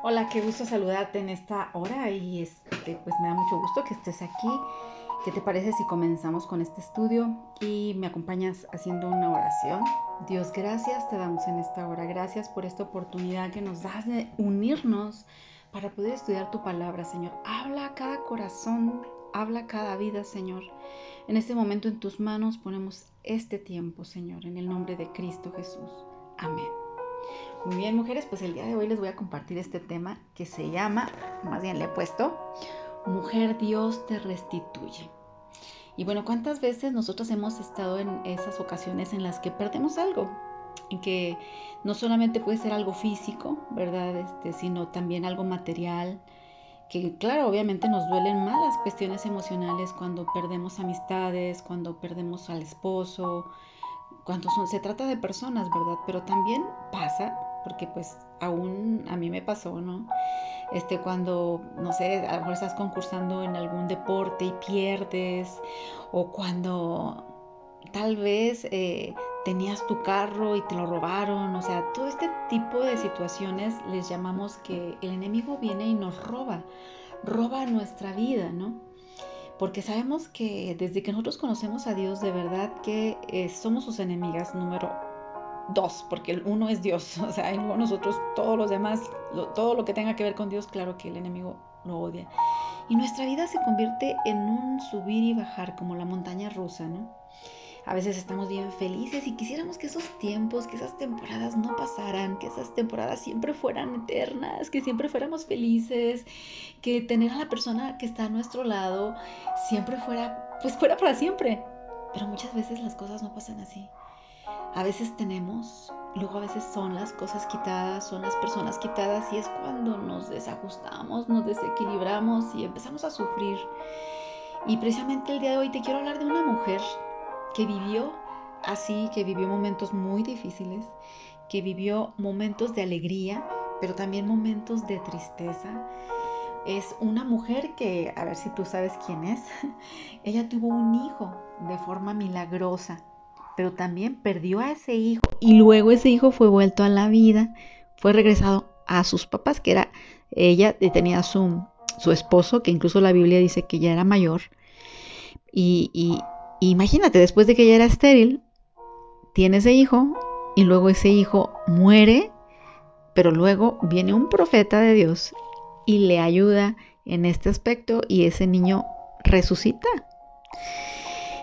Hola, qué gusto saludarte en esta hora y este, pues me da mucho gusto que estés aquí. ¿Qué te parece si comenzamos con este estudio y me acompañas haciendo una oración? Dios, gracias te damos en esta hora. Gracias por esta oportunidad que nos das de unirnos para poder estudiar tu palabra, Señor. Habla a cada corazón, habla a cada vida, Señor. En este momento en tus manos ponemos este tiempo, Señor, en el nombre de Cristo Jesús. Amén. Muy bien, mujeres, pues el día de hoy les voy a compartir este tema que se llama, más bien le he puesto, Mujer Dios te restituye. Y bueno, ¿cuántas veces nosotros hemos estado en esas ocasiones en las que perdemos algo? En que no solamente puede ser algo físico, ¿verdad? Este, sino también algo material, que claro, obviamente nos duelen más las cuestiones emocionales cuando perdemos amistades, cuando perdemos al esposo, cuando se trata de personas, ¿verdad? Pero también pasa porque pues aún a mí me pasó, ¿no? Este, cuando, no sé, a lo mejor estás concursando en algún deporte y pierdes, o cuando tal vez eh, tenías tu carro y te lo robaron, o sea, todo este tipo de situaciones les llamamos que el enemigo viene y nos roba, roba nuestra vida, ¿no? Porque sabemos que desde que nosotros conocemos a Dios, de verdad que eh, somos sus enemigas número dos, porque el uno es Dios, o sea, y luego nosotros, todos los demás, todo lo que tenga que ver con Dios, claro que el enemigo lo odia. Y nuestra vida se convierte en un subir y bajar, como la montaña rusa, ¿no? A veces estamos bien felices y quisiéramos que esos tiempos, que esas temporadas no pasaran, que esas temporadas siempre fueran eternas, que siempre fuéramos felices, que tener a la persona que está a nuestro lado siempre fuera, pues fuera para siempre. Pero muchas veces las cosas no pasan así. A veces tenemos, luego a veces son las cosas quitadas, son las personas quitadas y es cuando nos desajustamos, nos desequilibramos y empezamos a sufrir. Y precisamente el día de hoy te quiero hablar de una mujer que vivió así, que vivió momentos muy difíciles, que vivió momentos de alegría, pero también momentos de tristeza. Es una mujer que, a ver si tú sabes quién es, ella tuvo un hijo de forma milagrosa pero también perdió a ese hijo y luego ese hijo fue vuelto a la vida, fue regresado a sus papás, que era ella tenía su, su esposo, que incluso la Biblia dice que ya era mayor. Y, y, imagínate, después de que ella era estéril, tiene ese hijo y luego ese hijo muere, pero luego viene un profeta de Dios y le ayuda en este aspecto y ese niño resucita.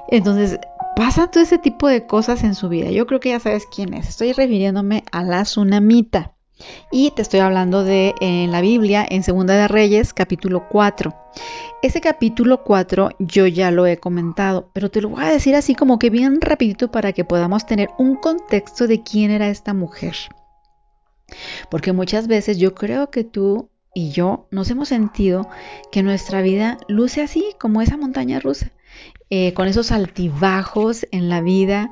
Entonces, pasa todo ese tipo de cosas en su vida. Yo creo que ya sabes quién es. Estoy refiriéndome a la tsunamita. Y te estoy hablando de en la Biblia, en Segunda de Reyes, capítulo 4. Ese capítulo 4 yo ya lo he comentado, pero te lo voy a decir así como que bien rapidito para que podamos tener un contexto de quién era esta mujer. Porque muchas veces yo creo que tú y yo nos hemos sentido que nuestra vida luce así como esa montaña rusa. Eh, con esos altibajos en la vida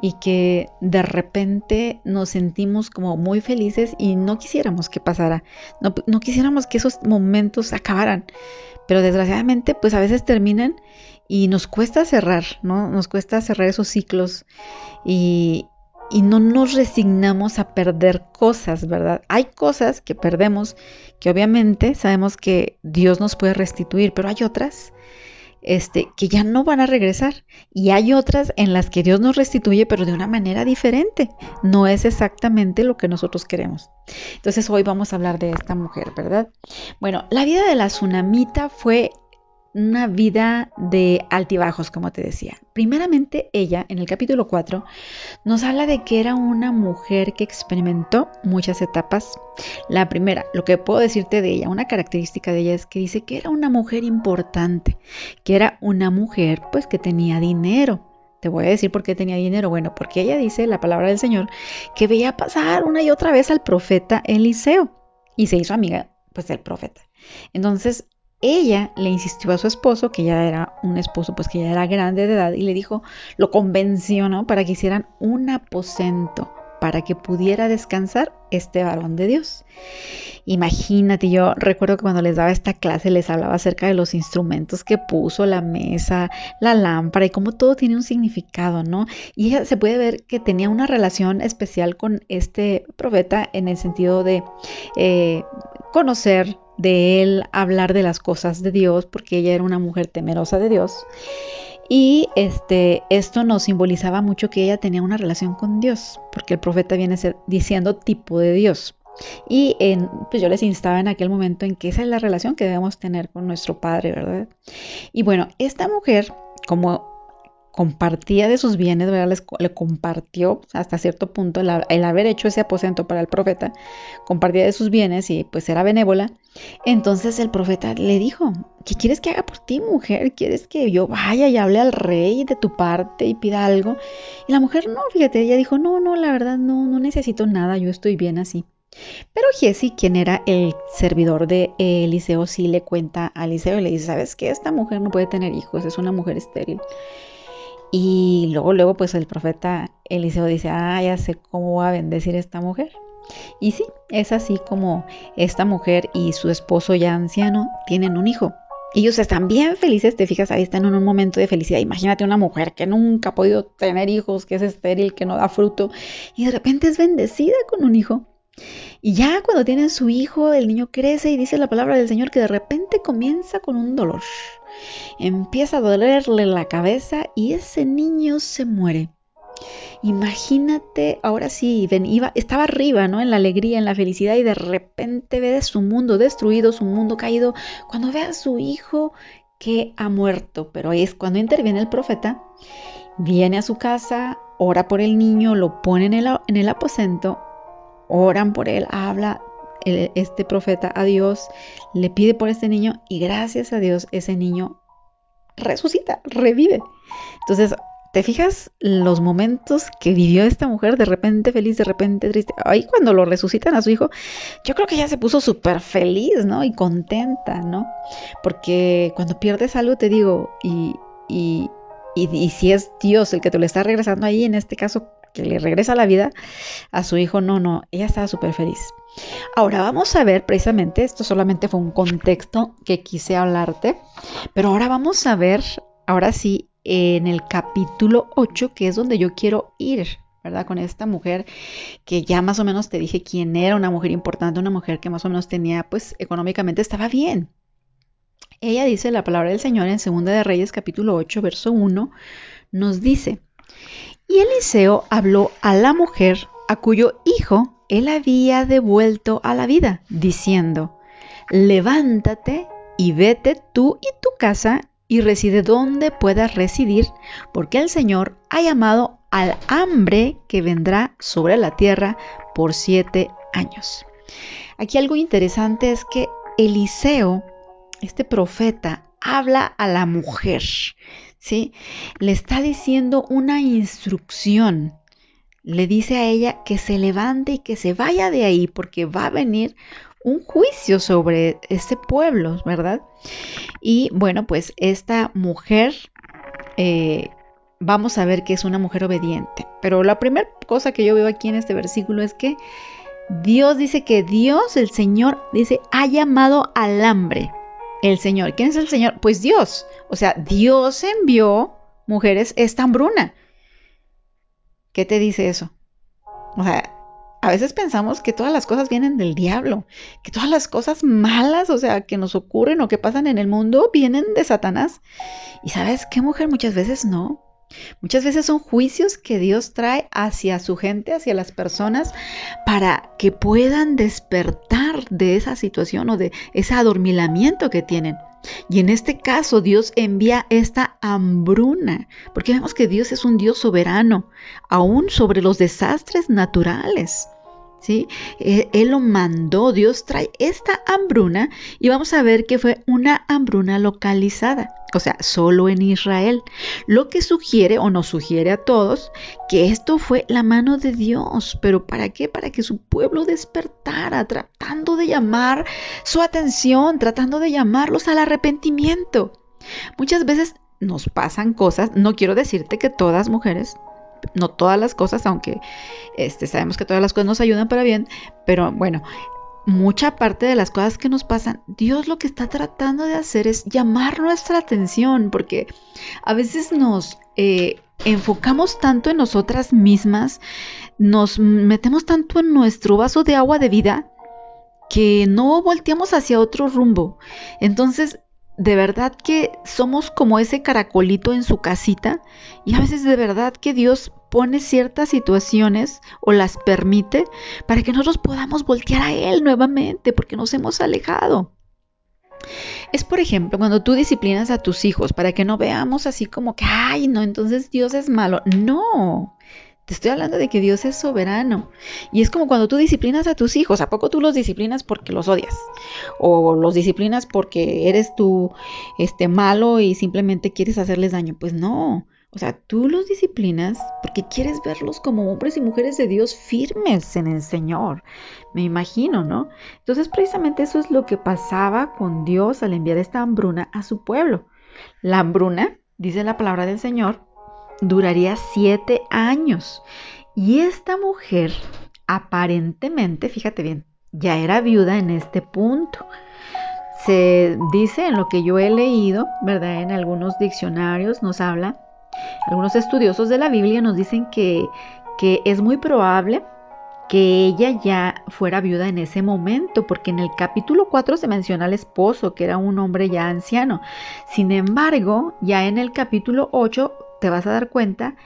y que de repente nos sentimos como muy felices y no quisiéramos que pasara, no, no quisiéramos que esos momentos acabaran, pero desgraciadamente pues a veces terminan y nos cuesta cerrar, ¿no? Nos cuesta cerrar esos ciclos y, y no nos resignamos a perder cosas, ¿verdad? Hay cosas que perdemos que obviamente sabemos que Dios nos puede restituir, pero hay otras este, que ya no van a regresar. Y hay otras en las que Dios nos restituye, pero de una manera diferente. No es exactamente lo que nosotros queremos. Entonces hoy vamos a hablar de esta mujer, ¿verdad? Bueno, la vida de la tsunamita fue una vida de altibajos, como te decía. Primeramente, ella, en el capítulo 4, nos habla de que era una mujer que experimentó muchas etapas. La primera, lo que puedo decirte de ella, una característica de ella es que dice que era una mujer importante, que era una mujer pues que tenía dinero. Te voy a decir por qué tenía dinero. Bueno, porque ella dice, la palabra del Señor, que veía pasar una y otra vez al profeta Eliseo y se hizo amiga pues del profeta. Entonces, ella le insistió a su esposo, que ya era un esposo, pues que ya era grande de edad, y le dijo, lo convenció, ¿no? Para que hicieran un aposento, para que pudiera descansar este varón de Dios. Imagínate, yo recuerdo que cuando les daba esta clase les hablaba acerca de los instrumentos que puso, la mesa, la lámpara y cómo todo tiene un significado, ¿no? Y ella se puede ver que tenía una relación especial con este profeta en el sentido de... Eh, conocer, de él hablar de las cosas de Dios, porque ella era una mujer temerosa de Dios. Y este, esto nos simbolizaba mucho que ella tenía una relación con Dios, porque el profeta viene diciendo tipo de Dios. Y pues yo les instaba en aquel momento en que esa es la relación que debemos tener con nuestro Padre, ¿verdad? Y bueno, esta mujer, como compartía de sus bienes, ¿verdad? le compartió hasta cierto punto el, haber hecho ese aposento para el profeta, compartía de sus bienes y pues era benévola. Entonces el profeta le dijo, ¿qué quieres que haga por ti, mujer? ¿Quieres que yo vaya y hable al rey de tu parte y pida algo? Y la mujer, no, fíjate, ella dijo, no, no, la verdad no, no necesito nada, yo estoy bien así. Pero Jesse, quien era el servidor de Eliseo, sí le cuenta a Eliseo y le dice, ¿sabes qué? Esta mujer no puede tener hijos, es una mujer estéril. Y luego, luego, pues el profeta Eliseo dice, ah, ya sé cómo va a bendecir esta mujer. Y sí, es así como esta mujer y su esposo ya anciano tienen un hijo. Ellos están bien felices, te fijas, ahí están en un momento de felicidad. Imagínate una mujer que nunca ha podido tener hijos, que es estéril, que no da fruto, y de repente es bendecida con un hijo. Y ya cuando tienen su hijo, el niño crece y dice la palabra del Señor que de repente comienza con un dolor. Empieza a dolerle la cabeza y ese niño se muere. Imagínate, ahora sí, ven, iba, estaba arriba, ¿no? En la alegría, en la felicidad y de repente ve su mundo destruido, su mundo caído, cuando ve a su hijo que ha muerto. Pero es cuando interviene el profeta, viene a su casa, ora por el niño, lo pone en el, en el aposento, oran por él, habla este profeta a Dios, le pide por este niño y gracias a Dios ese niño resucita, revive. Entonces, ¿te fijas los momentos que vivió esta mujer de repente feliz, de repente triste? Ahí cuando lo resucitan a su hijo, yo creo que ya se puso súper feliz, ¿no? Y contenta, ¿no? Porque cuando pierdes algo, te digo, y, y, y, si es Dios el que te lo está regresando ahí, en este caso, que le regresa la vida a su hijo, no, no, ella estaba súper feliz. Ahora vamos a ver precisamente, esto solamente fue un contexto que quise hablarte, pero ahora vamos a ver, ahora sí, en el capítulo 8, que es donde yo quiero ir, ¿verdad? Con esta mujer que ya más o menos te dije quién era, una mujer importante, una mujer que más o menos tenía, pues económicamente estaba bien. Ella dice la palabra del Señor en 2 de Reyes capítulo 8, verso 1, nos dice, y Eliseo habló a la mujer a cuyo hijo él había devuelto a la vida, diciendo, levántate y vete tú y tu casa y reside donde puedas residir, porque el Señor ha llamado al hambre que vendrá sobre la tierra por siete años. Aquí algo interesante es que Eliseo, este profeta, habla a la mujer, ¿sí? Le está diciendo una instrucción le dice a ella que se levante y que se vaya de ahí porque va a venir un juicio sobre ese pueblo, ¿verdad? Y bueno, pues esta mujer, eh, vamos a ver que es una mujer obediente. Pero la primera cosa que yo veo aquí en este versículo es que Dios dice que Dios, el Señor, dice, ha llamado al hambre. El Señor. ¿Quién es el Señor? Pues Dios. O sea, Dios envió mujeres esta hambruna. ¿Qué te dice eso? O sea, a veces pensamos que todas las cosas vienen del diablo, que todas las cosas malas, o sea, que nos ocurren o que pasan en el mundo, vienen de Satanás. Y sabes qué, mujer, muchas veces no. Muchas veces son juicios que Dios trae hacia su gente, hacia las personas, para que puedan despertar de esa situación o de ese adormilamiento que tienen. Y en este caso Dios envía esta hambruna, porque vemos que Dios es un Dios soberano, aún sobre los desastres naturales. Eh, él lo mandó, Dios trae esta hambruna y vamos a ver que fue una hambruna localizada o sea, solo en Israel, lo que sugiere o nos sugiere a todos que esto fue la mano de Dios, pero ¿para qué? Para que su pueblo despertara, tratando de llamar su atención, tratando de llamarlos al arrepentimiento. Muchas veces nos pasan cosas, no quiero decirte que todas mujeres, no todas las cosas, aunque este, sabemos que todas las cosas nos ayudan para bien, pero bueno, mucha parte de las cosas que nos pasan, Dios lo que está tratando de hacer es llamar nuestra atención, porque a veces nos eh, enfocamos tanto en nosotras mismas, nos metemos tanto en nuestro vaso de agua de vida, que no volteamos hacia otro rumbo. Entonces, de verdad que somos como ese caracolito en su casita y a veces de verdad que Dios pone ciertas situaciones o las permite para que nosotros podamos voltear a Él nuevamente porque nos hemos alejado. Es por ejemplo cuando tú disciplinas a tus hijos para que no veamos así como que, ay, no, entonces Dios es malo. No, te estoy hablando de que Dios es soberano. Y es como cuando tú disciplinas a tus hijos. ¿A poco tú los disciplinas porque los odias? O los disciplinas porque eres tú este, malo y simplemente quieres hacerles daño. Pues no. O sea, tú los disciplinas porque quieres verlos como hombres y mujeres de Dios firmes en el Señor. Me imagino, ¿no? Entonces precisamente eso es lo que pasaba con Dios al enviar esta hambruna a su pueblo. La hambruna, dice la palabra del Señor, duraría siete años. Y esta mujer aparentemente, fíjate bien, ya era viuda en este punto. Se dice en lo que yo he leído, ¿verdad? En algunos diccionarios nos habla, algunos estudiosos de la Biblia nos dicen que, es muy probable que ella ya fuera viuda en ese momento, porque en el capítulo 4 se menciona al esposo, que era un hombre ya anciano. Sin embargo, ya en el capítulo 8 te vas a dar cuenta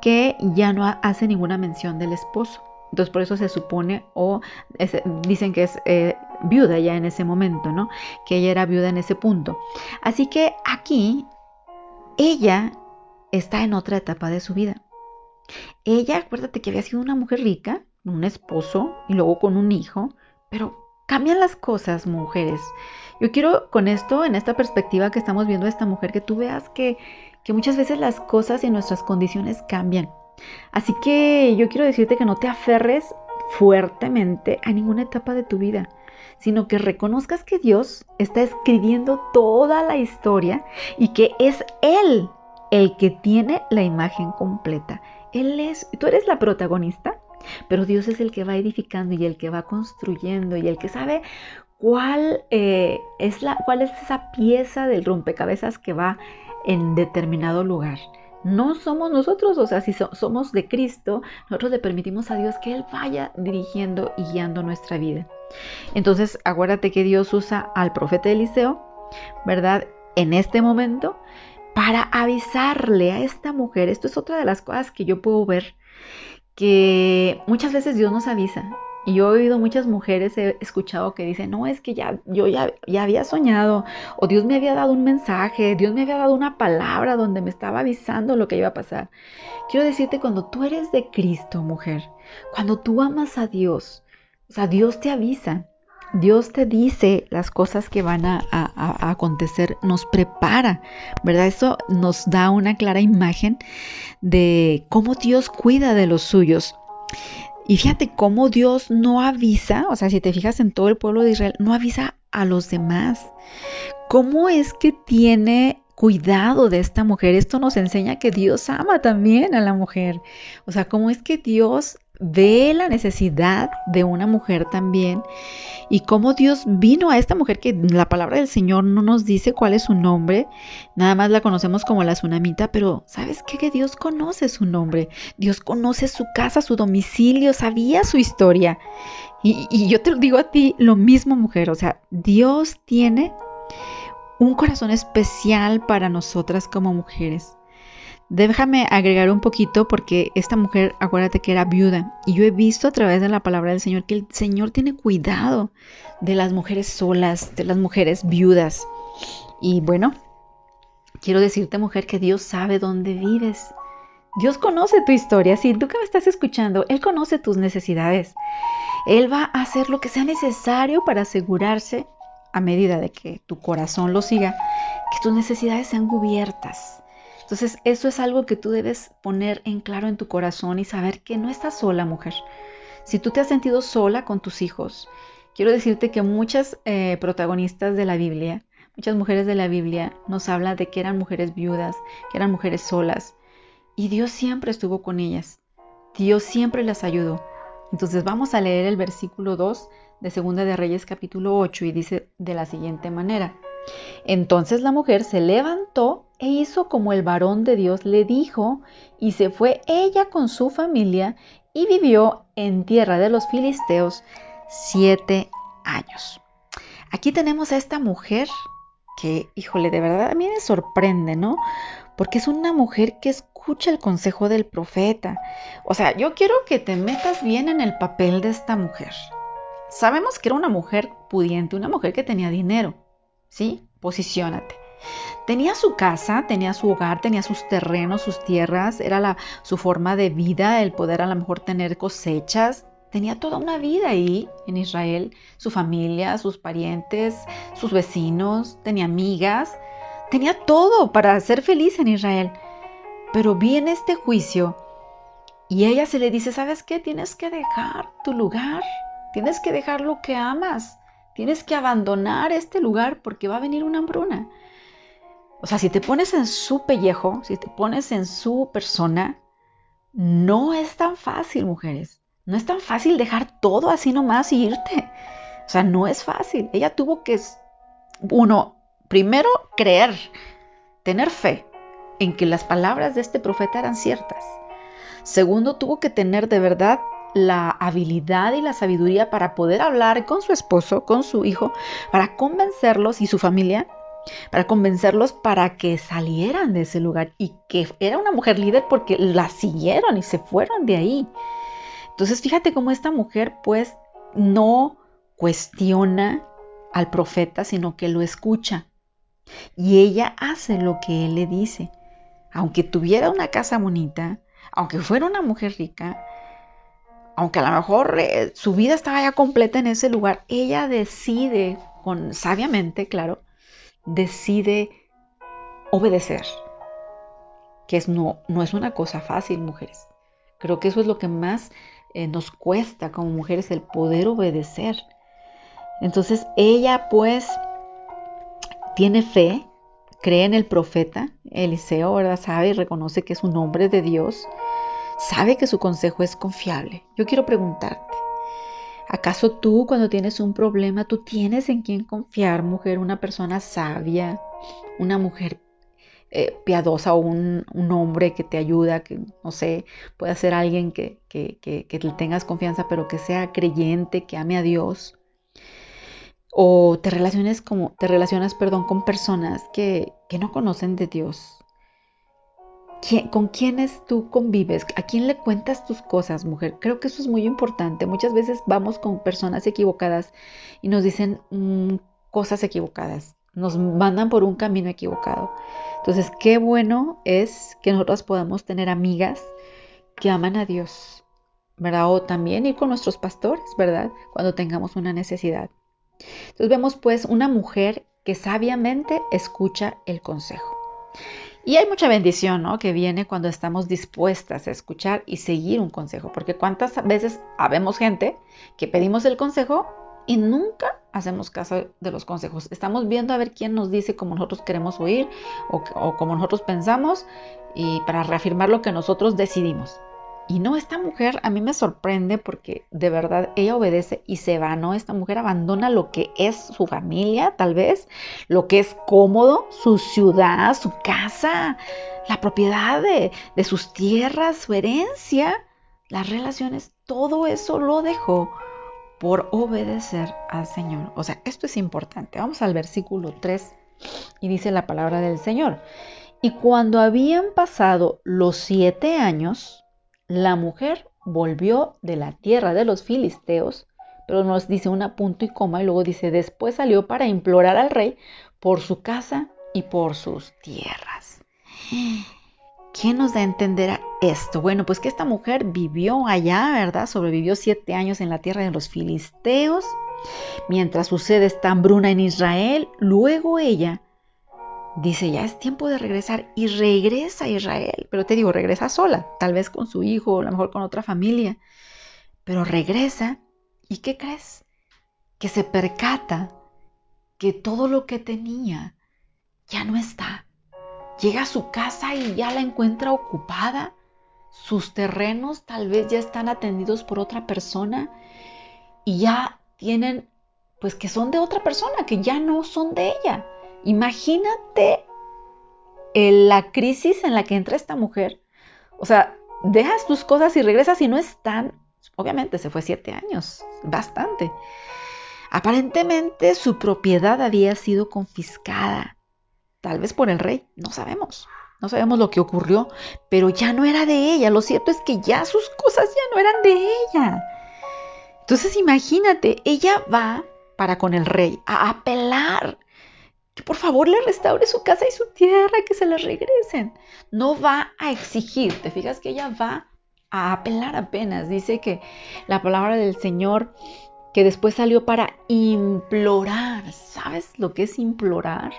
que ya no hace ninguna mención del esposo. Entonces por eso se supone o dicen que es eh, viuda ya en ese momento, ¿no? Que ella era viuda en ese punto. Así que aquí ella está en otra etapa de su vida. Ella, acuérdate que había sido una mujer rica, un esposo y luego con un hijo, pero cambian las cosas, mujeres. Yo quiero con esto, en esta perspectiva que estamos viendo a esta mujer, que tú veas que que muchas veces las cosas y nuestras condiciones cambian. Así que yo quiero decirte que no te aferres fuertemente a ninguna etapa de tu vida, sino que reconozcas que Dios está escribiendo toda la historia y que es Él el que tiene la imagen completa. Él es, tú eres la protagonista, pero Dios es el que va edificando y el que va construyendo y el que sabe cuál, eh, es, la, cuál es esa pieza del rompecabezas que va en determinado lugar. No somos nosotros, o sea, si somos de Cristo, nosotros le permitimos a Dios que Él vaya dirigiendo y guiando nuestra vida. Entonces, acuérdate que Dios usa al profeta Eliseo, ¿verdad? En este momento, para avisarle a esta mujer, esto es otra de las cosas que yo puedo ver, que muchas veces Dios nos avisa y yo he oído muchas mujeres, he escuchado que dicen, no, es que ya, yo ya, ya había soñado, o Dios me había dado un mensaje, Dios me había dado una palabra donde me estaba avisando lo que iba a pasar. Quiero decirte, cuando tú eres de Cristo, mujer, cuando tú amas a Dios, o sea, Dios te avisa, Dios te dice las cosas que van a, acontecer, nos prepara, ¿verdad? Eso nos da una clara imagen de cómo Dios cuida de los suyos. Y fíjate cómo Dios no avisa, o sea, si te fijas en todo el pueblo de Israel, no avisa a los demás. ¿Cómo es que tiene cuidado de esta mujer? Esto nos enseña que Dios ama también a la mujer. O sea, cómo es que Dios ve la necesidad de una mujer también y cómo Dios vino a esta mujer que la palabra del Señor no nos dice cuál es su nombre, nada más la conocemos como la tsunamita, pero ¿sabes qué? Que Dios conoce su nombre, Dios conoce su casa, su domicilio, sabía su historia. Y, yo te digo a ti lo mismo, mujer, o sea, Dios tiene un corazón especial para nosotras como mujeres. Déjame agregar un poquito porque esta mujer, acuérdate que era viuda y yo he visto a través de la palabra del Señor que el Señor tiene cuidado de las mujeres solas, de las mujeres viudas. Y bueno, quiero decirte mujer que Dios sabe dónde vives. Dios conoce tu historia. Si tú que me estás escuchando, Él conoce tus necesidades. Él va a hacer lo que sea necesario para asegurarse, a medida de que tu corazón lo siga, que tus necesidades sean cubiertas entonces, eso es algo que tú debes poner en claro en tu corazón y saber que no estás sola, mujer. Si tú te has sentido sola con tus hijos, quiero decirte que muchas eh, protagonistas de la Biblia, muchas mujeres de la Biblia nos hablan de que eran mujeres viudas, que eran mujeres solas. Y Dios siempre estuvo con ellas. Dios siempre las ayudó. Entonces vamos a leer el versículo 2 de Segunda de Reyes capítulo 8 y dice de la siguiente manera. Entonces la mujer se levantó e hizo como el varón de Dios le dijo, y se fue ella con su familia y vivió en tierra de los filisteos siete años. Aquí tenemos a esta mujer que, híjole, de verdad a mí me sorprende, ¿no? Porque es una mujer que escucha el consejo del profeta. O sea, yo quiero que te metas bien en el papel de esta mujer. Sabemos que era una mujer pudiente, una mujer que tenía dinero, ¿sí? Posiciónate. Tenía su casa, tenía su hogar, tenía sus terrenos, sus tierras, era la, su forma de vida, el poder a lo mejor tener cosechas. Tenía toda una vida ahí en Israel, su familia, sus parientes, sus vecinos, tenía amigas, tenía todo para ser feliz en Israel. Pero viene este juicio y ella se le dice, ¿sabes qué? Tienes que dejar tu lugar, tienes que dejar lo que amas, tienes que abandonar este lugar porque va a venir una hambruna. O sea, si te pones en su pellejo, si te pones en su persona, no es tan fácil, mujeres. No es tan fácil dejar todo así nomás y irte. O sea, no es fácil. Ella tuvo que, uno, primero creer, tener fe en que las palabras de este profeta eran ciertas. Segundo, tuvo que tener de verdad la habilidad y la sabiduría para poder hablar con su esposo, con su hijo, para convencerlos y su familia para convencerlos para que salieran de ese lugar y que era una mujer líder porque la siguieron y se fueron de ahí. Entonces fíjate cómo esta mujer pues no cuestiona al profeta, sino que lo escucha. Y ella hace lo que él le dice. Aunque tuviera una casa bonita, aunque fuera una mujer rica, aunque a lo mejor eh, su vida estaba ya completa en ese lugar, ella decide, con sabiamente, claro, decide obedecer, que es, no, no es una cosa fácil, mujeres. Creo que eso es lo que más eh, nos cuesta como mujeres, el poder obedecer. Entonces ella pues tiene fe, cree en el profeta Eliseo, ¿verdad? Sabe y reconoce que es un hombre de Dios, sabe que su consejo es confiable. Yo quiero preguntarte, ¿Acaso tú cuando tienes un problema, tú tienes en quién confiar, mujer, una persona sabia, una mujer eh, piadosa o un, hombre que te ayuda, que no sé, puede ser alguien que, que, que, que tengas confianza, pero que sea creyente, que ame a Dios? O te relaciones como, te relacionas, perdón, con personas que, que no conocen de Dios, ¿Con quiénes tú convives? ¿A quién le cuentas tus cosas, mujer? Creo que eso es muy importante. Muchas veces vamos con personas equivocadas y nos dicen mm, cosas equivocadas, nos mandan por un camino equivocado. Entonces, qué bueno es que nosotros podamos tener amigas que aman a Dios, ¿verdad? O también ir con nuestros pastores, ¿verdad? Cuando tengamos una necesidad. Entonces vemos pues una mujer que sabiamente escucha el consejo. Y hay mucha bendición, ¿no? Que viene cuando estamos dispuestas a escuchar y seguir un consejo. Porque cuántas veces habemos gente que pedimos el consejo y nunca hacemos caso de los consejos. Estamos viendo a ver quién nos dice como nosotros queremos oír o, o como nosotros pensamos y para reafirmar lo que nosotros decidimos. Y no, esta mujer a mí me sorprende porque de verdad ella obedece y se va, ¿no? Esta mujer abandona lo que es su familia, tal vez, lo que es cómodo, su ciudad, su casa, la propiedad de, sus tierras, su herencia, las relaciones, todo eso lo dejó por obedecer al Señor. O sea, esto es importante. Vamos al versículo 3 y dice la palabra del Señor. Y cuando habían pasado los siete años, la mujer volvió de la tierra de los filisteos, pero nos dice una punto y coma y luego dice, después salió para implorar al rey por su casa y por sus tierras. ¿Quién nos da a entender esto? Bueno, pues que esta mujer vivió allá, ¿verdad? Sobrevivió siete años en la tierra de los filisteos. Mientras sucede esta hambruna en Israel, luego ella dice, ya es tiempo de regresar y regresa a Israel. Pero te digo, regresa sola, tal vez con su hijo, o a lo mejor con otra familia. Pero regresa y ¿qué crees? Que se percata que todo lo que tenía ya no está. Llega a su casa y ya la encuentra ocupada. Sus terrenos tal vez ya están atendidos por otra persona y ya tienen, pues que son de otra persona, que ya no son de ella. Imagínate la crisis en la que entra esta mujer. O sea, dejas tus cosas y regresas y no están. Obviamente se fue siete años, bastante. Aparentemente su propiedad había sido confiscada, tal vez por el rey, no sabemos. No sabemos lo que ocurrió, pero ya no era de ella. Lo cierto es que ya sus cosas ya no eran de ella. Entonces imagínate, ella va para con el rey a apelar que por favor le restaure su casa y su tierra, que se la regresen. No va a exigir, te fijas que ella va a apelar apenas. Dice que la palabra del Señor que después salió para implorar. ¿Sabes lo que es implorar?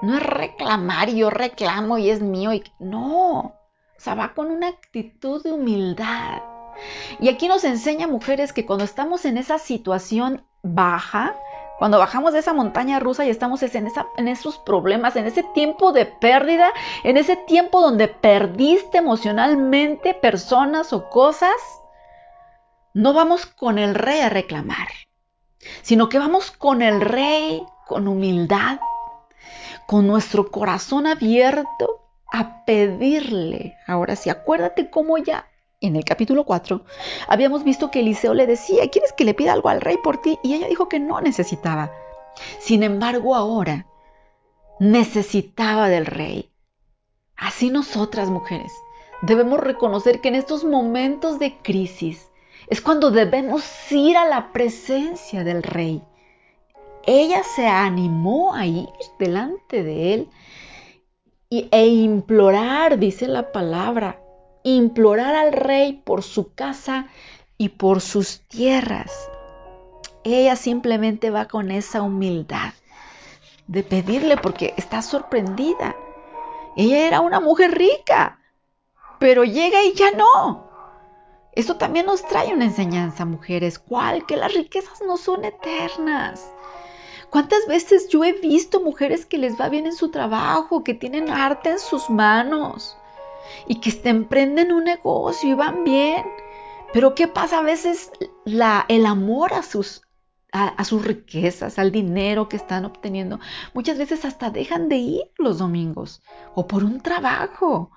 No es reclamar y yo reclamo y es mío. Y... No, o sea, va con una actitud de humildad. Y aquí nos enseña mujeres que cuando estamos en esa situación baja, cuando bajamos de esa montaña rusa y estamos en, en esos problemas, en ese tiempo de pérdida, en ese tiempo donde perdiste emocionalmente personas o cosas, no vamos con el rey a reclamar, sino que vamos con el rey con humildad, con nuestro corazón abierto a pedirle. Ahora sí, acuérdate cómo ya en el capítulo 4 habíamos visto que Eliseo le decía, ¿quieres que le pida algo al rey por ti? Y ella dijo que no necesitaba. Sin embargo, ahora necesitaba del rey. Así nosotras, mujeres, debemos reconocer que en estos momentos de crisis es cuando debemos ir a la presencia del rey ella se animó a ir delante de él e implorar, dice la palabra, implorar al rey por su casa y por sus tierras. Ella simplemente va con esa humildad de pedirle porque está sorprendida. Ella era una mujer rica, pero llega y ya no. Esto también nos trae una enseñanza, mujeres, cuál que las riquezas no son eternas. ¿Cuántas veces yo he visto mujeres que les va bien en su trabajo, que tienen arte en sus manos y que emprenden un negocio y van bien? Pero ¿qué pasa a veces la, el amor a sus, a, sus riquezas, al dinero que están obteniendo? Muchas veces hasta dejan de ir los domingos o por un trabajo.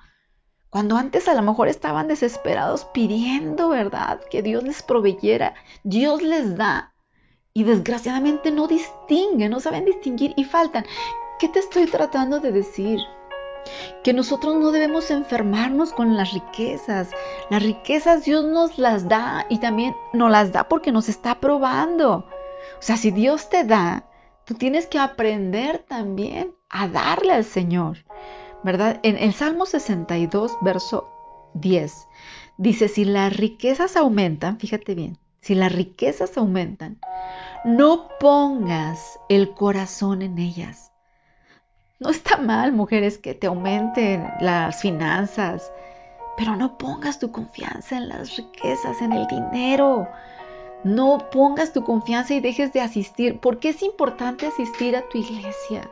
Cuando antes a lo mejor estaban desesperados pidiendo, ¿verdad? Que Dios les proveyera. Dios les da y desgraciadamente no distinguen, no saben distinguir y faltan. ¿Qué te estoy tratando de decir? Que nosotros no debemos enfermarnos con las riquezas. Las riquezas Dios nos las da y también nos las da porque nos está probando. O sea, si Dios te da, tú tienes que aprender también a darle al Señor. ¿Verdad? En el Salmo 62, verso 10, dice, si las riquezas aumentan, fíjate bien, si las riquezas aumentan, no pongas el corazón en ellas. No está mal, mujeres, que te aumenten las finanzas, pero no pongas tu confianza en las riquezas, en el dinero. No pongas tu confianza y dejes de asistir, porque es importante asistir a tu iglesia.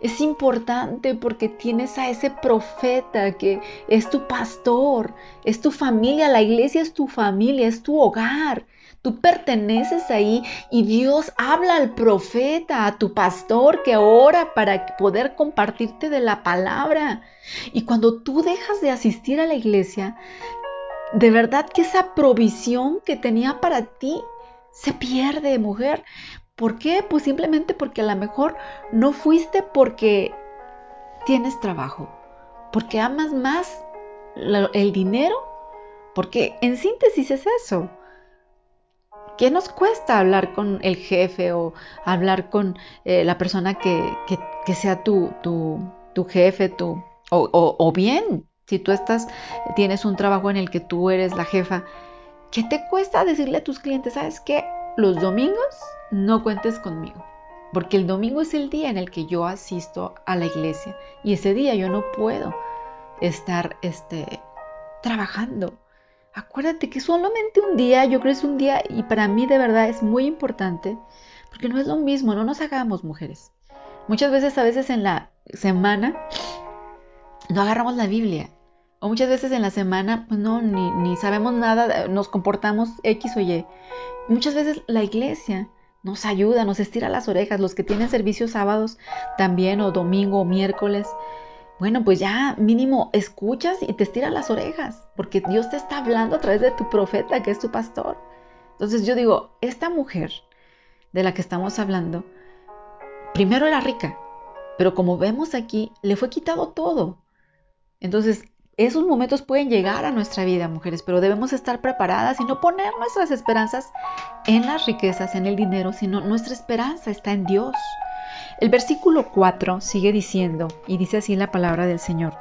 Es importante porque tienes a ese profeta que es tu pastor, es tu familia, la iglesia es tu familia, es tu hogar. Tú perteneces ahí y Dios habla al profeta, a tu pastor que ora para poder compartirte de la palabra. Y cuando tú dejas de asistir a la iglesia, de verdad que esa provisión que tenía para ti se pierde, mujer. ¿Por qué? Pues simplemente porque a lo mejor no fuiste porque tienes trabajo, porque amas más el dinero, porque en síntesis es eso. ¿Qué nos cuesta hablar con el jefe o hablar con eh, la persona que, sea tu, tu, jefe, tu, o, bien, si tú estás, tienes un trabajo en el que tú eres la jefa, ¿qué te cuesta decirle a tus clientes, sabes qué? Los domingos no cuentes conmigo, porque el domingo es el día en el que yo asisto a la iglesia y ese día yo no puedo estar este, trabajando. Acuérdate que solamente un día, yo creo que es un día y para mí de verdad es muy importante, porque no es lo mismo, no nos hagamos mujeres. Muchas veces, a veces en la semana, no agarramos la Biblia. O muchas veces en la semana, pues no, ni, sabemos nada, nos comportamos X o Y. Muchas veces la iglesia nos ayuda, nos estira las orejas. Los que tienen servicios sábados también, o domingo, o miércoles, bueno, pues ya mínimo escuchas y te estiras las orejas, porque Dios te está hablando a través de tu profeta, que es tu pastor. Entonces yo digo, esta mujer de la que estamos hablando, primero era rica, pero como vemos aquí, le fue quitado todo. Entonces, esos momentos pueden llegar a nuestra vida, mujeres, pero debemos estar preparadas y no poner nuestras esperanzas en las riquezas, en el dinero, sino nuestra esperanza está en Dios. El versículo 4 sigue diciendo, y dice así la palabra del Señor,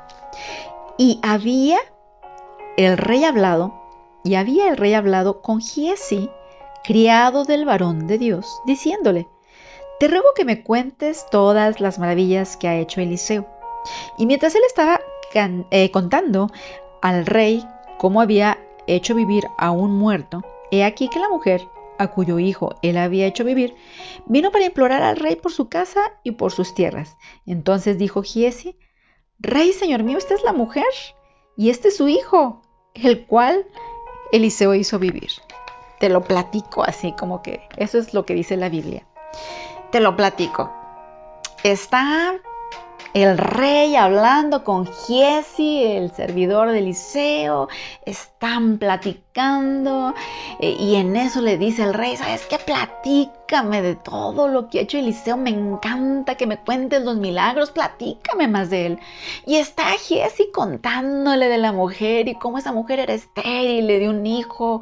y había el rey hablado, y había el rey hablado con Giesi, criado del varón de Dios, diciéndole, te ruego que me cuentes todas las maravillas que ha hecho Eliseo. Y mientras él estaba eh, contando al rey cómo había hecho vivir a un muerto, he aquí que la mujer, a cuyo hijo él había hecho vivir, vino para implorar al rey por su casa y por sus tierras. Entonces dijo Giesi, Rey, señor mío, esta es la mujer y este es su hijo, el cual Eliseo hizo vivir. Te lo platico así como que eso es lo que dice la Biblia. Te lo platico. Está el rey hablando con Giesi, el servidor de Eliseo, están platicando eh, y en eso le dice el rey, ¿sabes qué? Platícame de todo lo que ha hecho Eliseo, me encanta que me cuentes los milagros, platícame más de él. Y está Giesi contándole de la mujer y cómo esa mujer era estéril, le dio un hijo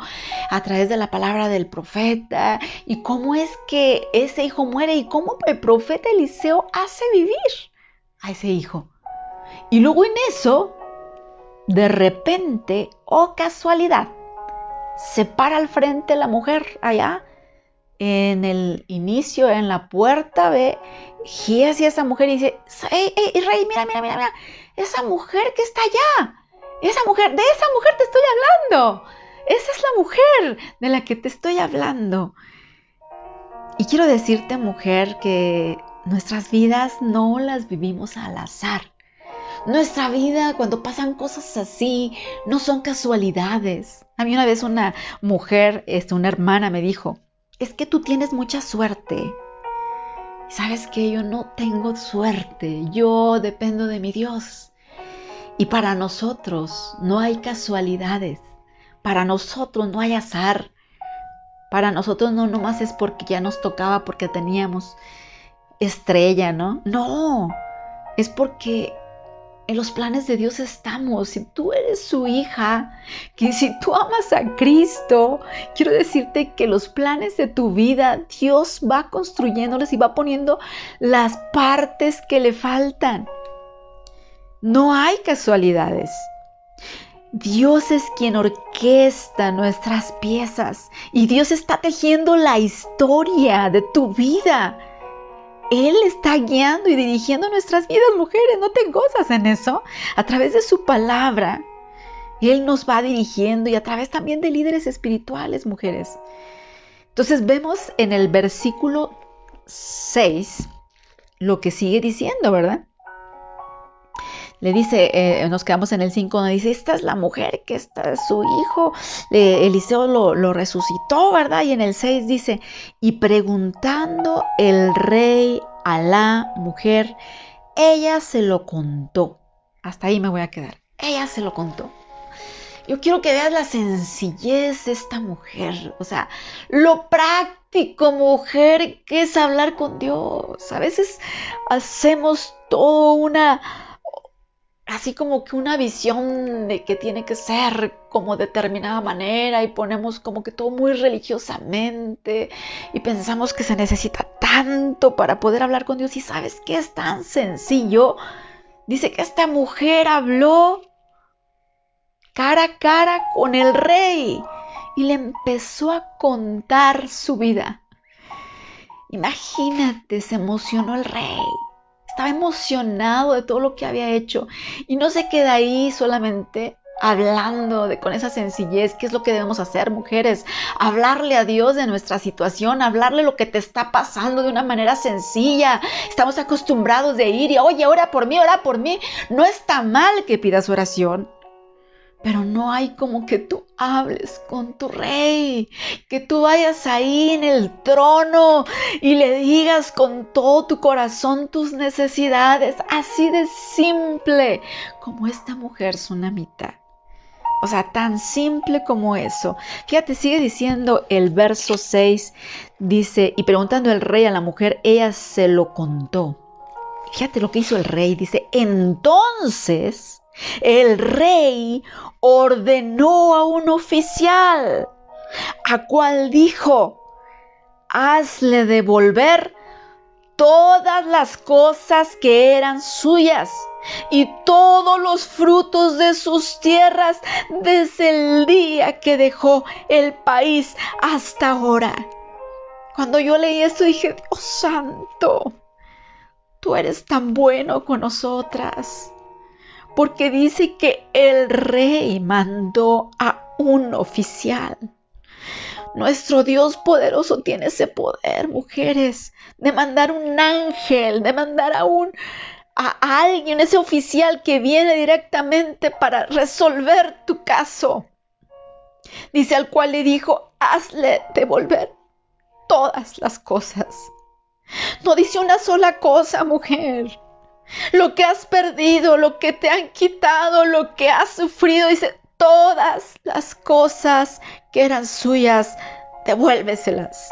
a través de la palabra del profeta y cómo es que ese hijo muere y cómo el profeta Eliseo hace vivir a ese hijo. Y luego en eso, de repente, oh casualidad, se para al frente la mujer allá, en el inicio, en la puerta, ve Giesi esa mujer y dice, ¡Ey, ey, rey, mira, mira, mira, mira! Esa mujer que está allá, esa mujer, de esa mujer te estoy hablando. Esa es la mujer de la que te estoy hablando. Y quiero decirte, mujer, que Nuestras vidas no las vivimos al azar. Nuestra vida, cuando pasan cosas así, no son casualidades. A mí una vez una mujer, este, una hermana me dijo, es que tú tienes mucha suerte. ¿Sabes que Yo no tengo suerte, yo dependo de mi Dios. Y para nosotros no hay casualidades, para nosotros no hay azar, para nosotros no nomás es porque ya nos tocaba, porque teníamos estrella, ¿no? No, es porque en los planes de Dios estamos. Si tú eres su hija, que si tú amas a Cristo, quiero decirte que los planes de tu vida, Dios va construyéndoles y va poniendo las partes que le faltan. No hay casualidades. Dios es quien orquesta nuestras piezas y Dios está tejiendo la historia de tu vida. Él está guiando y dirigiendo nuestras vidas, mujeres. ¿No te gozas en eso? A través de su palabra. Él nos va dirigiendo y a través también de líderes espirituales, mujeres. Entonces vemos en el versículo 6 lo que sigue diciendo, ¿verdad? Le dice, eh, nos quedamos en el 5, donde dice, esta es la mujer que está es su hijo, Eliseo lo, lo, resucitó, ¿verdad? Y en el 6 dice, y preguntando el rey a la mujer, ella se lo contó. Hasta ahí me voy a quedar. Ella se lo contó. Yo quiero que veas la sencillez de esta mujer, o sea, lo práctico, mujer, que es hablar con Dios. A veces hacemos todo una así como que una visión de que tiene que ser como determinada manera y ponemos como que todo muy religiosamente y pensamos que se necesita tanto para poder hablar con Dios y sabes que es tan sencillo. Dice que esta mujer habló cara a cara con el rey y le empezó a contar su vida. Imagínate, se emocionó el rey estaba emocionado de todo lo que había hecho y no se queda ahí solamente hablando de con esa sencillez, qué es lo que debemos hacer, mujeres, hablarle a Dios de nuestra situación, hablarle lo que te está pasando de una manera sencilla. Estamos acostumbrados de ir y, oye, ora por mí, ora por mí. No está mal que pidas oración, pero no hay como que tú hables con tu rey, que tú vayas ahí en el trono y le digas con todo tu corazón tus necesidades, así de simple como esta mujer sunamita. O sea, tan simple como eso. Fíjate, sigue diciendo el verso 6, dice, y preguntando el rey a la mujer, ella se lo contó. Fíjate lo que hizo el rey, dice, entonces el rey ordenó a un oficial, a cual dijo, hazle devolver todas las cosas que eran suyas y todos los frutos de sus tierras desde el día que dejó el país hasta ahora. Cuando yo leí esto dije, Dios santo, tú eres tan bueno con nosotras. Porque dice que el rey mandó a un oficial nuestro Dios poderoso tiene ese poder, mujeres, de mandar un ángel, de mandar a un a alguien, ese oficial que viene directamente para resolver tu caso. Dice al cual le dijo, hazle devolver todas las cosas. No dice una sola cosa, mujer. Lo que has perdido, lo que te han quitado, lo que has sufrido, dice, todas las cosas que eran suyas, devuélveselas.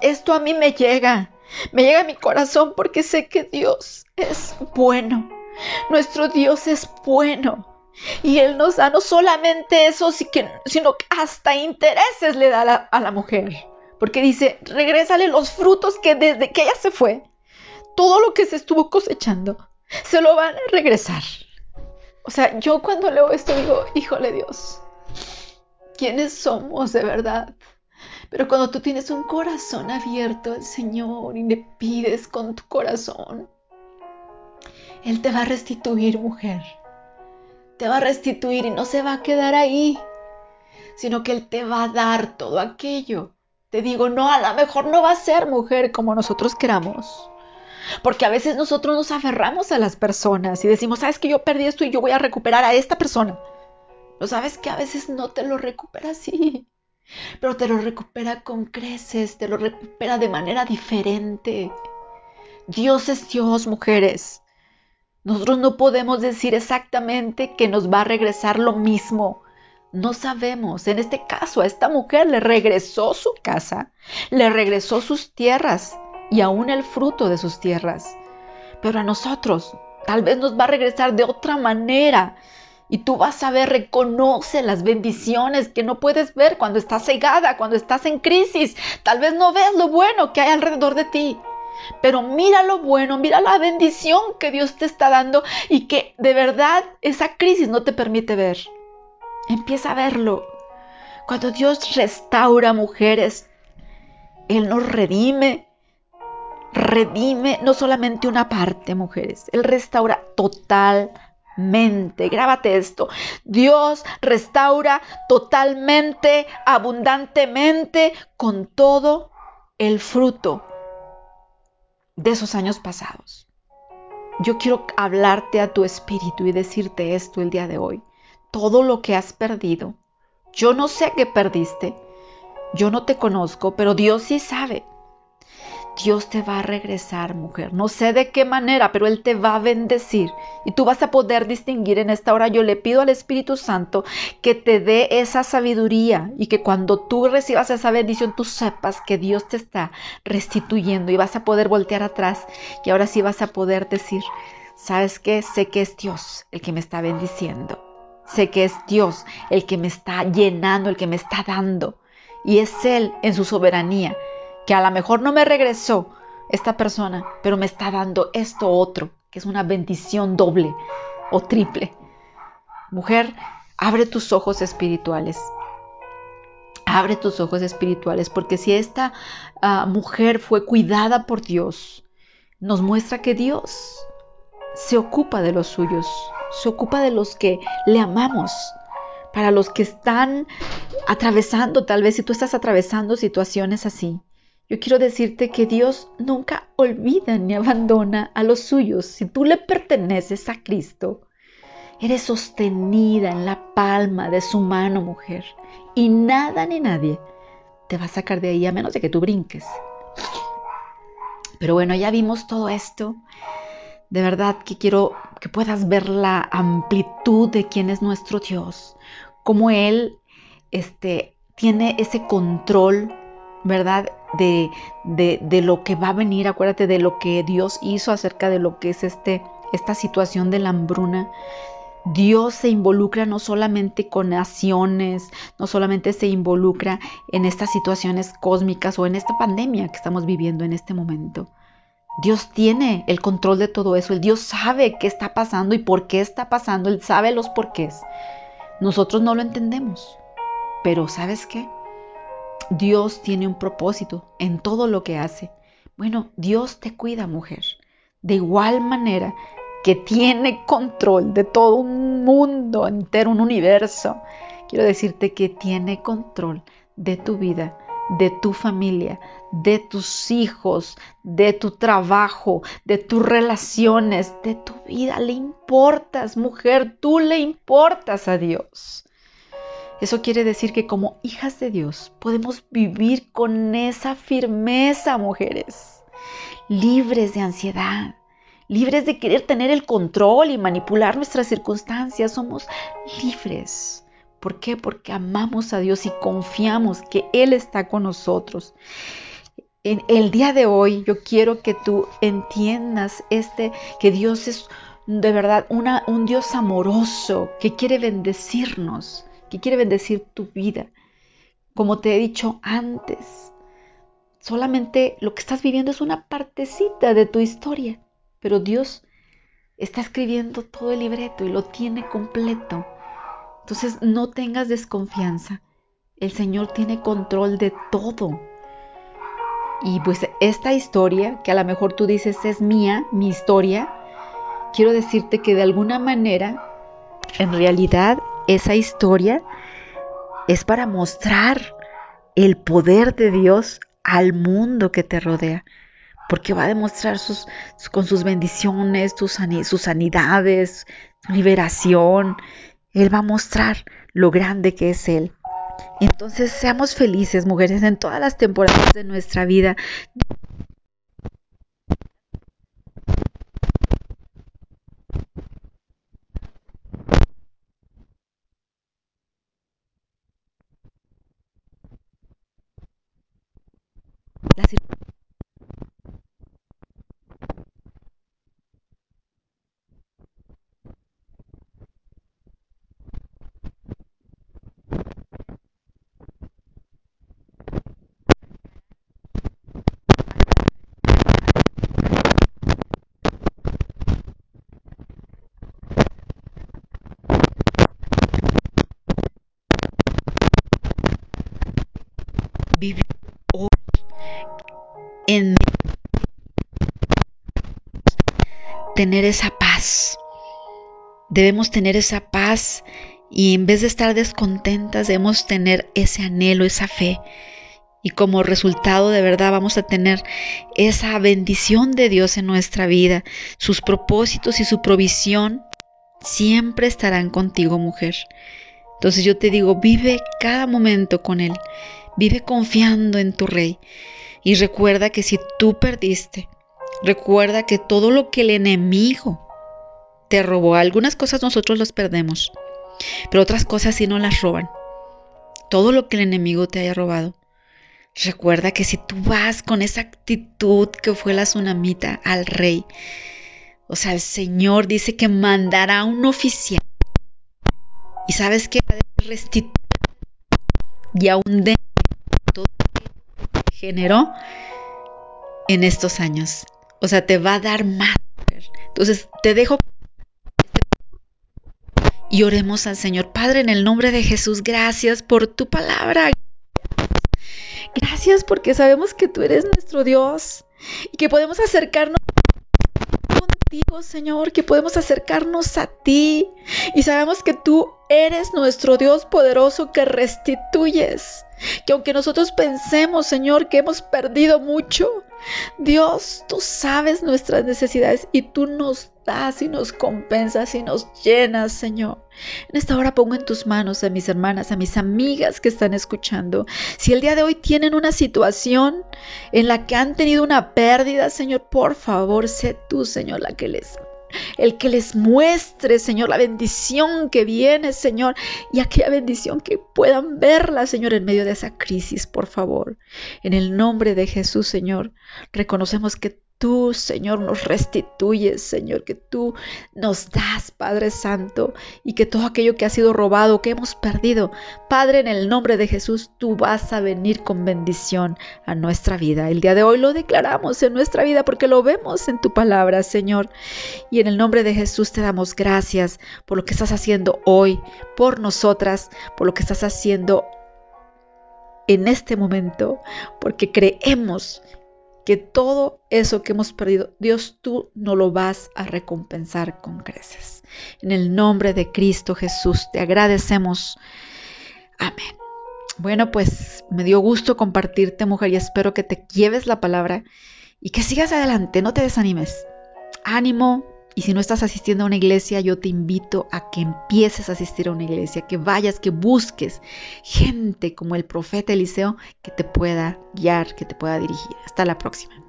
Esto a mí me llega, me llega a mi corazón porque sé que Dios es bueno. Nuestro Dios es bueno. Y Él nos da no solamente eso, sino que hasta intereses le da a la, mujer. Porque dice, regrésale los frutos que desde que ella se fue, todo lo que se estuvo cosechando, se lo van a regresar. O sea, yo cuando leo esto digo, híjole Dios, ¿quiénes somos de verdad? Pero cuando tú tienes un corazón abierto al Señor y le pides con tu corazón, Él te va a restituir, mujer. Te va a restituir y no se va a quedar ahí, sino que Él te va a dar todo aquello. Te digo, no, a lo mejor no va a ser mujer como nosotros queramos. Porque a veces nosotros nos aferramos a las personas y decimos, sabes que yo perdí esto y yo voy a recuperar a esta persona. Pero sabes que a veces no te lo recupera así. Pero te lo recupera con creces, te lo recupera de manera diferente. Dios es Dios, mujeres. Nosotros no podemos decir exactamente que nos va a regresar lo mismo. No sabemos. En este caso, a esta mujer le regresó su casa, le regresó sus tierras, y aún el fruto de sus tierras. Pero a nosotros tal vez nos va a regresar de otra manera. Y tú vas a ver, reconoce las bendiciones que no puedes ver cuando estás cegada, cuando estás en crisis. Tal vez no veas lo bueno que hay alrededor de ti. Pero mira lo bueno, mira la bendición que Dios te está dando y que de verdad esa crisis no te permite ver. Empieza a verlo. Cuando Dios restaura mujeres, Él nos redime, redime no solamente una parte, mujeres, Él restaura totalmente. Grábate esto. Dios restaura totalmente, abundantemente, con todo el fruto de esos años pasados. Yo quiero hablarte a tu espíritu y decirte esto el día de hoy. Todo lo que has perdido, yo no sé qué perdiste, yo no te conozco, pero Dios sí sabe. Dios te va a regresar, mujer. No sé de qué manera, pero Él te va a bendecir. Y tú vas a poder distinguir en esta hora. Yo le pido al Espíritu Santo que te dé esa sabiduría y que cuando tú recibas esa bendición, tú sepas que Dios te está restituyendo y vas a poder voltear atrás. Y ahora sí vas a poder decir, ¿sabes qué? Sé que es Dios el que me está bendiciendo. Sé que es Dios el que me está llenando, el que me está dando. Y es Él en su soberanía que a lo mejor no me regresó esta persona, pero me está dando esto otro, que es una bendición doble o triple. Mujer, abre tus ojos espirituales. Abre tus ojos espirituales, porque si esta ah, mujer fue cuidada por Dios, nos muestra que Dios se ocupa de los suyos, se ocupa de los que le amamos, para los que están atravesando, tal vez si tú estás atravesando situaciones así, yo quiero decirte que Dios nunca olvida ni abandona a los suyos. Si tú le perteneces a Cristo, eres sostenida en la palma de su mano, mujer. Y nada ni nadie te va a sacar de ahí a menos de que tú brinques. Pero bueno, ya vimos todo esto. De verdad que quiero que puedas ver la amplitud de quién es nuestro Dios, cómo Él este, tiene ese control, ¿verdad? De, de, de, lo que va a venir, acuérdate de lo que Dios hizo acerca de lo que es este, esta situación de la hambruna. Dios se involucra no solamente con naciones, no solamente se involucra en estas situaciones cósmicas o en esta pandemia que estamos viviendo en este momento. Dios tiene el control de todo eso. El Dios sabe qué está pasando y por qué está pasando. Él sabe los porqués. Nosotros no lo entendemos. Pero ¿sabes qué? Dios tiene un propósito en todo lo que hace. Bueno, Dios te cuida, mujer. De igual manera que tiene control de todo un mundo entero, un universo. Quiero decirte que tiene control de tu vida de tu familia, de tus hijos, de tu trabajo, de tus relaciones, de tu vida. Le importas, mujer, tú le importas a Dios. Eso quiere decir que como hijas de Dios podemos vivir con esa firmeza, mujeres, libres de ansiedad, libres de querer tener el control y manipular nuestras circunstancias. Somos libres ¿Por qué? Porque amamos a Dios y confiamos que Él está con nosotros. En el día de hoy yo quiero que tú entiendas este que Dios es de verdad un Dios amoroso que quiere bendecirnos, quiere bendecir tu vida. Como te he dicho antes, solamente lo que estás viviendo es una partecita de tu historia, pero Dios está escribiendo todo el libreto y lo tiene completo. Entonces no tengas desconfianza. El Señor tiene control de todo. Y pues esta historia, que a lo mejor tú dices es mía, mi historia, quiero decirte que de alguna manera, en realidad, esa historia es para mostrar el poder de Dios al mundo que te rodea. Porque va a demostrar sus, con sus bendiciones, sus, sus sanidades, liberación, él va a mostrar lo grande que es Él. Entonces seamos felices, mujeres, en todas las temporadas de nuestra vida. vivir hoy en tener esa paz. Debemos tener esa paz y en vez de estar descontentas debemos tener ese anhelo, esa fe. Y como resultado de verdad vamos a tener esa bendición de Dios en nuestra vida. Sus propósitos y su provisión siempre estarán contigo, mujer. Entonces yo te digo, vive cada momento con Él. Vive confiando en tu rey. Y recuerda que si tú perdiste, recuerda que todo lo que el enemigo te robó, algunas cosas nosotros las perdemos, pero otras cosas sí no las roban. Todo lo que el enemigo te haya robado. Recuerda que si tú vas con esa actitud que fue la tsunamita al rey, o sea, el Señor dice que mandará un oficial. Y sabes que restituir y aún de todo generó en estos años. O sea, te va a dar más. Entonces, te dejo y oremos al Señor. Padre, en el nombre de Jesús, gracias por tu palabra. Gracias porque sabemos que tú eres nuestro Dios y que podemos acercarnos contigo, Señor, que podemos acercarnos a ti y sabemos que tú eres nuestro Dios poderoso que restituyes que aunque nosotros pensemos, Señor, que hemos perdido mucho, Dios, tú sabes nuestras necesidades y tú nos das y nos compensas y nos llenas, Señor. En esta hora pongo en tus manos a mis hermanas, a mis amigas que están escuchando. Si el día de hoy tienen una situación en la que han tenido una pérdida, Señor, por favor, sé tú, Señor, la que les el que les muestre, Señor, la bendición que viene, Señor, y aquella bendición que puedan verla, Señor, en medio de esa crisis, por favor. En el nombre de Jesús, Señor, reconocemos que tú, Señor, nos restituyes, Señor, que tú nos das, Padre Santo, y que todo aquello que ha sido robado, que hemos perdido, Padre, en el nombre de Jesús, tú vas a venir con bendición a nuestra vida. El día de hoy lo declaramos en nuestra vida porque lo vemos en tu palabra, Señor. Y en el nombre de Jesús te damos gracias por lo que estás haciendo hoy, por nosotras, por lo que estás haciendo en este momento, porque creemos que todo eso que hemos perdido, Dios tú no lo vas a recompensar con creces. En el nombre de Cristo Jesús te agradecemos. Amén. Bueno, pues me dio gusto compartirte, mujer, y espero que te lleves la palabra y que sigas adelante, no te desanimes. Ánimo, y si no estás asistiendo a una iglesia, yo te invito a que empieces a asistir a una iglesia, que vayas, que busques gente como el profeta Eliseo que te pueda guiar, que te pueda dirigir. Hasta la próxima.